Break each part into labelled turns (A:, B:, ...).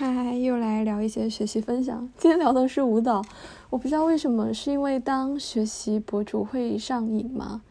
A: 嗨，又来聊一些学习分享。今天聊的是舞蹈，我不知道为什么，是因为当学习博主会上瘾吗？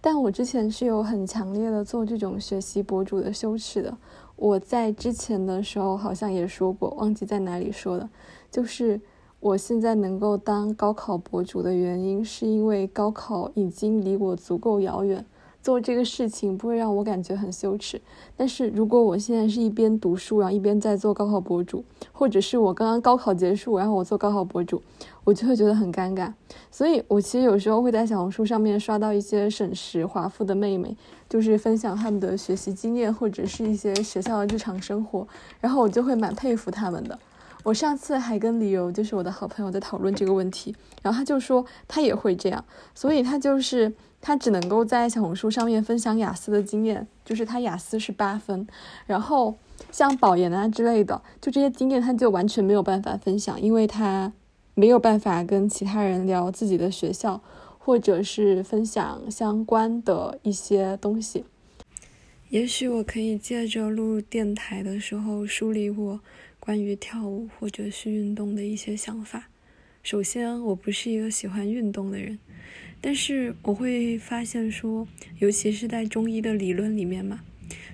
A: 但我之前是有很强烈的做这种学习博主的羞耻的。我在之前的时候好像也说过，忘记在哪里说的，就是我现在能够当高考博主的原因，是因为高考已经离我足够遥远。做这个事情不会让我感觉很羞耻，但是如果我现在是一边读书，然后一边在做高考博主，或者是我刚刚高考结束，然后我做高考博主，我就会觉得很尴尬。所以我其实有时候会在小红书上面刷到一些省时华附的妹妹，就是分享他们的学习经验或者是一些学校的日常生活，然后我就会蛮佩服他们的。我上次还跟李由，就是我的好朋友，在讨论这个问题，然后他就说他也会这样，所以他就是他只能够在小红书上面分享雅思的经验，就是他雅思是八分，然后像保研啊之类的，就这些经验他就完全没有办法分享，因为他没有办法跟其他人聊自己的学校，或者是分享相关的一些东西。也许我可以借着录电台的时候梳理我。关于跳舞或者是运动的一些想法。首先，我不是一个喜欢运动的人，但是我会发现说，尤其是在中医的理论里面嘛，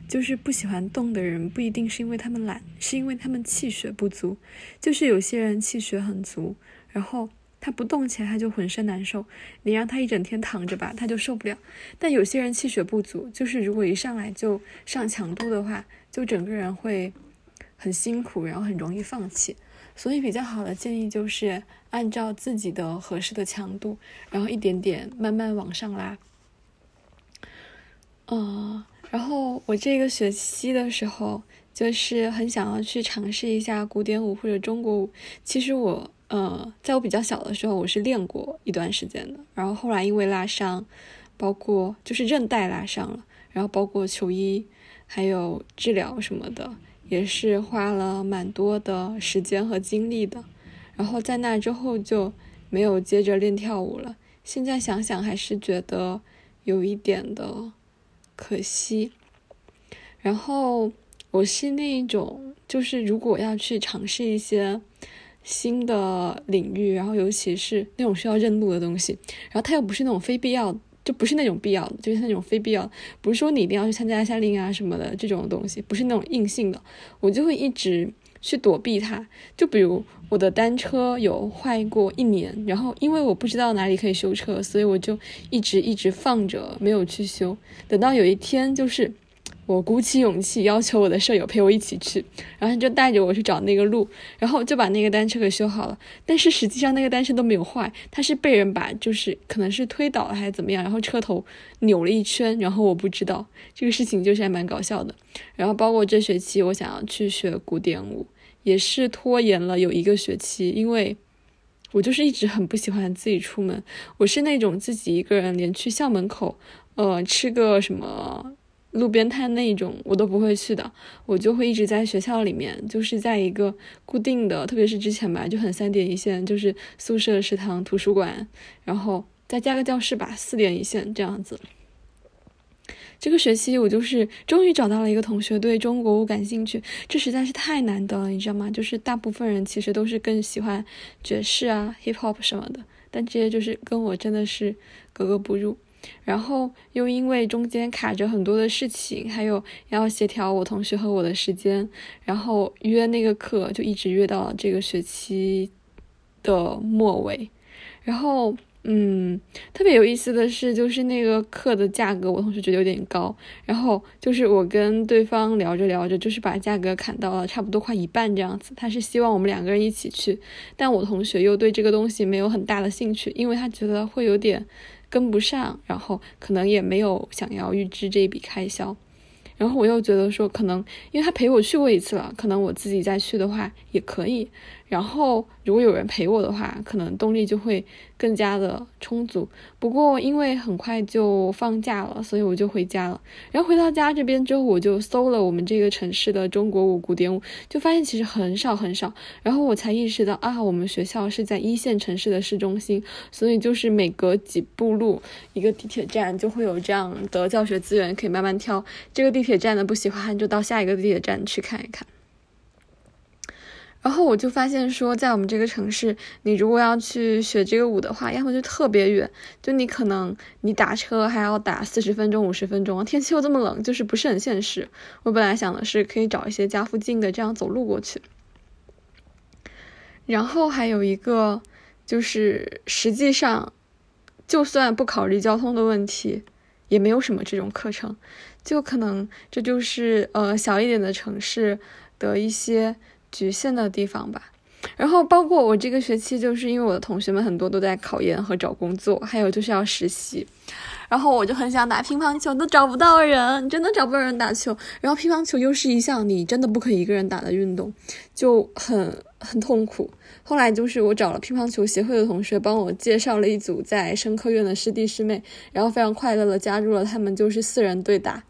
A: 就是不喜欢动的人不一定是因为他们懒，是因为他们气血不足。就是有些人气血很足，然后他不动起来他就浑身难受，你让他一整天躺着吧，他就受不了。但有些人气血不足，就是如果一上来就上强度的话，就整个人会。很辛苦，然后很容易放弃，所以比较好的建议就是按照自己的合适的强度，然后一点点慢慢往上拉。嗯，然后我这个学期的时候，就是很想要去尝试一下古典舞或者中国舞。其实我，呃，在我比较小的时候，我是练过一段时间的，然后后来因为拉伤，包括就是韧带拉伤了，然后包括球衣，还有治疗什么的。也是花了蛮多的时间和精力的，然后在那之后就没有接着练跳舞了。现在想想还是觉得有一点的可惜。然后我是那一种，就是如果要去尝试一些新的领域，然后尤其是那种需要认路的东西，然后它又不是那种非必要。就不是那种必要的，就是那种非必要，不是说你一定要去参加夏令营啊什么的这种东西，不是那种硬性的，我就会一直去躲避它。就比如我的单车有坏过一年，然后因为我不知道哪里可以修车，所以我就一直一直放着没有去修，等到有一天就是。我鼓起勇气要求我的舍友陪我一起去，然后他就带着我去找那个路，然后就把那个单车给修好了。但是实际上那个单车都没有坏，它是被人把就是可能是推倒了还是怎么样，然后车头扭了一圈，然后我不知道这个事情就是还蛮搞笑的。然后包括这学期我想要去学古典舞，也是拖延了有一个学期，因为我就是一直很不喜欢自己出门，我是那种自己一个人连去校门口，呃，吃个什么。路边摊那种我都不会去的，我就会一直在学校里面，就是在一个固定的，特别是之前吧，就很三点一线，就是宿舍、食堂、图书馆，然后再加个教室吧，四点一线这样子。这个学期我就是终于找到了一个同学对中国舞感兴趣，这实在是太难得了，你知道吗？就是大部分人其实都是更喜欢爵士啊、hip hop 什么的，但这些就是跟我真的是格格不入。然后又因为中间卡着很多的事情，还有要协调我同学和我的时间，然后约那个课就一直约到了这个学期的末尾。然后，嗯，特别有意思的是，就是那个课的价格，我同学觉得有点高。然后就是我跟对方聊着聊着，就是把价格砍到了差不多快一半这样子。他是希望我们两个人一起去，但我同学又对这个东西没有很大的兴趣，因为他觉得会有点。跟不上，然后可能也没有想要预支这一笔开销，然后我又觉得说，可能因为他陪我去过一次了，可能我自己再去的话也可以。然后如果有人陪我的话，可能动力就会更加的充足。不过因为很快就放假了，所以我就回家了。然后回到家这边之后，我就搜了我们这个城市的中国舞古典舞，就发现其实很少很少。然后我才意识到啊，我们学校是在一线城市的市中心，所以就是每隔几步路一个地铁站就会有这样的教学资源可以慢慢挑。这个地铁站的不喜欢，就到下一个地铁站去看一看。然后我就发现说，在我们这个城市，你如果要去学这个舞的话，要么就特别远，就你可能你打车还要打四十分钟、五十分钟，天气又这么冷，就是不是很现实。我本来想的是可以找一些家附近的，这样走路过去。然后还有一个就是，实际上，就算不考虑交通的问题，也没有什么这种课程，就可能这就是呃小一点的城市的一些。局限的地方吧，然后包括我这个学期，就是因为我的同学们很多都在考研和找工作，还有就是要实习，然后我就很想打乒乓球，都找不到人，真的找不到人打球。然后乒乓球又是一项你真的不可以一个人打的运动，就很很痛苦。后来就是我找了乒乓球协会的同学帮我介绍了一组在生科院的师弟师妹，然后非常快乐的加入了他们，就是四人对打。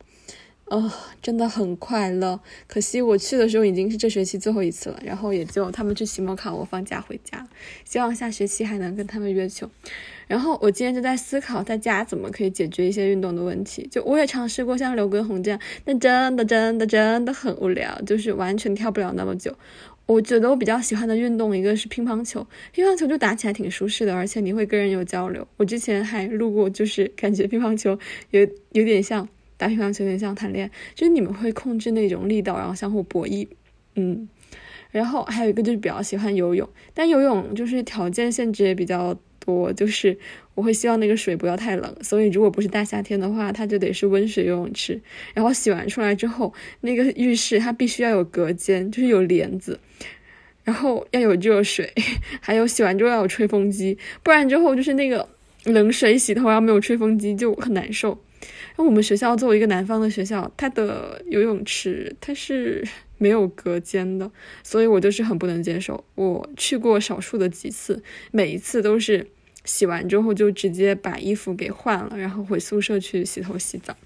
A: 哦，真的很快乐。可惜我去的时候已经是这学期最后一次了，然后也就他们去期末考，我放假回家。希望下学期还能跟他们约球。然后我今天就在思考，在家怎么可以解决一些运动的问题。就我也尝试过像刘畊宏这样，但真的真的真的很无聊，就是完全跳不了那么久。我觉得我比较喜欢的运动一个是乒乓球，乒乓球就打起来挺舒适的，而且你会跟人有交流。我之前还录过，就是感觉乒乓球有有点像。打乒乓球有点像谈恋爱，就是你们会控制那种力道，然后相互博弈，嗯，然后还有一个就是比较喜欢游泳，但游泳就是条件限制也比较多，就是我会希望那个水不要太冷，所以如果不是大夏天的话，它就得是温水游泳池，然后洗完出来之后，那个浴室它必须要有隔间，就是有帘子，然后要有热水，还有洗完之后要有吹风机，不然之后就是那个冷水洗头，要没有吹风机就很难受。那我们学校作为一个南方的学校，它的游泳池它是 没有隔间的，所以我就是很不能接受。我去过少数的几次，每一次都是洗完之后就直接把衣服给换了，然后回宿舍去洗头洗澡。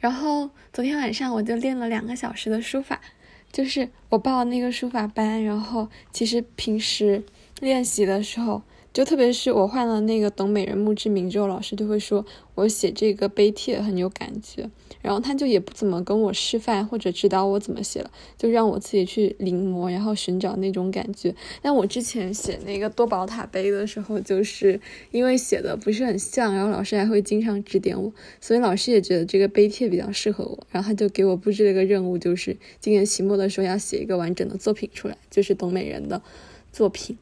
A: 然后昨天晚上我就练了两个小时的书法，就是我报那个书法班，然后其实平时练习的时候。就特别是我换了那个懂美人墓志铭之后，老师就会说我写这个碑帖很有感觉，然后他就也不怎么跟我示范或者指导我怎么写了，就让我自己去临摹，然后寻找那种感觉。但我之前写那个多宝塔碑的时候，就是因为写的不是很像，然后老师还会经常指点我，所以老师也觉得这个碑帖比较适合我，然后他就给我布置了一个任务，就是今年期末的时候要写一个完整的作品出来，就是懂美人的作品。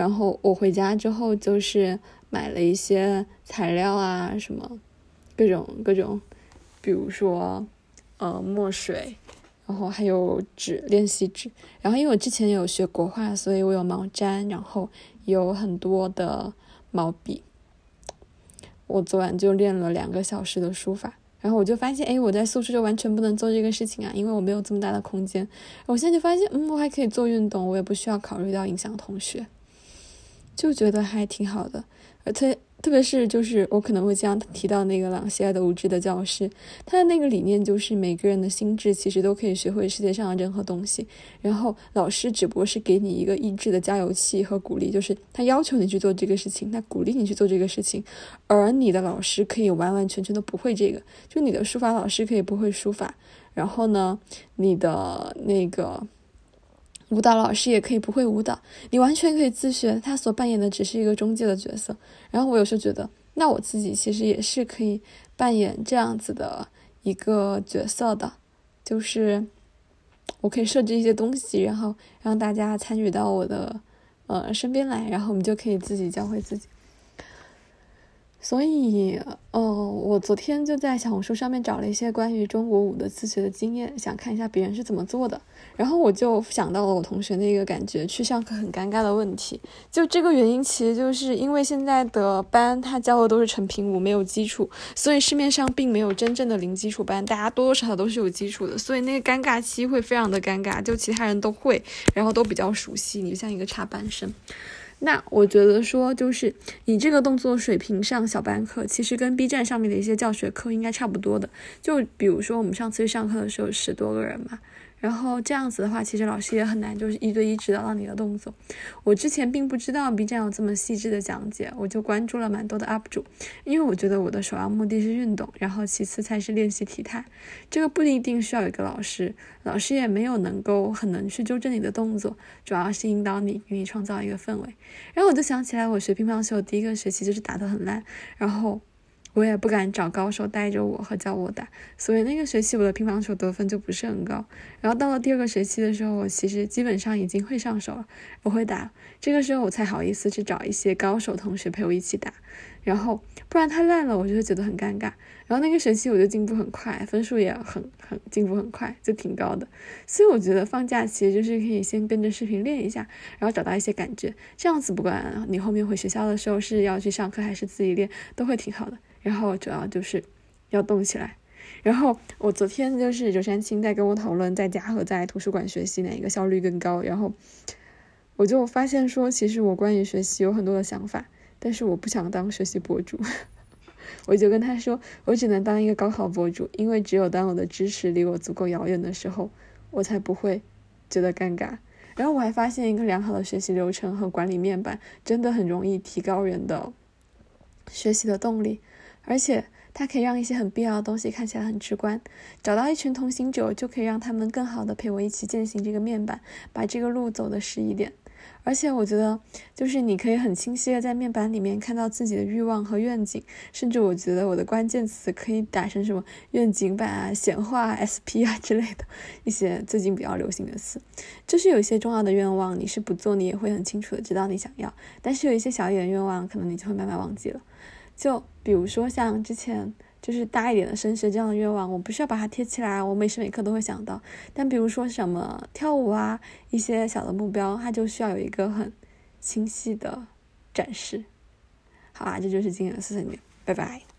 A: 然后我回家之后就是买了一些材料啊，什么各种各种，比如说呃墨水，然后还有纸练习纸。然后因为我之前有学国画，所以我有毛毡，然后有很多的毛笔。我昨晚就练了两个小时的书法，然后我就发现，哎，我在宿舍就完全不能做这个事情啊，因为我没有这么大的空间。我现在就发现，嗯，我还可以做运动，我也不需要考虑到影响同学。就觉得还挺好的，而且特别是就是我可能会经常提到那个朗西埃的无知的教师，他的那个理念就是每个人的心智其实都可以学会世界上的任何东西，然后老师只不过是给你一个意志的加油器和鼓励，就是他要求你去做这个事情，他鼓励你去做这个事情，而你的老师可以完完全全都不会这个，就你的书法老师可以不会书法，然后呢，你的那个。舞蹈老师也可以不会舞蹈，你完全可以自学。他所扮演的只是一个中介的角色。然后我有时候觉得，那我自己其实也是可以扮演这样子的一个角色的，就是我可以设置一些东西，然后让大家参与到我的呃身边来，然后我们就可以自己教会自己。所以，呃，我昨天就在小红书上面找了一些关于中国舞的自学的经验，想看一下别人是怎么做的。然后我就想到了我同学那个感觉去上课很尴尬的问题。就这个原因，其实就是因为现在的班他教的都是成品舞，没有基础，所以市面上并没有真正的零基础班，大家多多少少都是有基础的，所以那个尴尬期会非常的尴尬。就其他人都会，然后都比较熟悉，你就像一个插班生。那我觉得说，就是你这个动作水平上小班课，其实跟 B 站上面的一些教学课应该差不多的。就比如说我们上次上课的时候，十多个人嘛，然后这样子的话，其实老师也很难就是一对一指导到你的动作。我之前并不知道 B 站有这么细致的讲解，我就关注了蛮多的 UP 主，因为我觉得我的首要目的是运动，然后其次才是练习体态。这个不一定需要一个老师，老师也没有能够很能去纠正你的动作，主要是引导你，给你创造一个氛围。然后我就想起来，我学乒乓球第一个学期就是打得很烂，然后。我也不敢找高手带着我和教我打，所以那个学期我的乒乓球得分就不是很高。然后到了第二个学期的时候，我其实基本上已经会上手了，我会打。这个时候我才好意思去找一些高手同学陪我一起打，然后不然太烂了，我就会觉得很尴尬。然后那个学期我就进步很快，分数也很很进步很快，就挺高的。所以我觉得放假其实就是可以先跟着视频练一下，然后找到一些感觉，这样子不管你后面回学校的时候是要去上课还是自己练，都会挺好的。然后主要就是要动起来。然后我昨天就是周山青在跟我讨论在家和在图书馆学习哪一个效率更高。然后我就发现说，其实我关于学习有很多的想法，但是我不想当学习博主。我就跟他说，我只能当一个高考博主，因为只有当我的知识离我足够遥远的时候，我才不会觉得尴尬。然后我还发现一个良好的学习流程和管理面板，真的很容易提高人的学习的动力。而且它可以让一些很必要的东西看起来很直观。找到一群同行者，就可以让他们更好的陪我一起践行这个面板，把这个路走得实一点。而且我觉得，就是你可以很清晰的在面板里面看到自己的欲望和愿景。甚至我觉得我的关键词可以打成什么愿景版啊、显化 SP 啊之类的一些最近比较流行的词。就是有一些重要的愿望，你是不做，你也会很清楚的知道你想要。但是有一些小一点的愿望，可能你就会慢慢忘记了。就比如说像之前就是大一点的升学这样的愿望，我不需要把它贴起来，我每时每刻都会想到。但比如说什么跳舞啊，一些小的目标，它就需要有一个很清晰的展示。好啊，这就是今天的谢谢你，拜拜。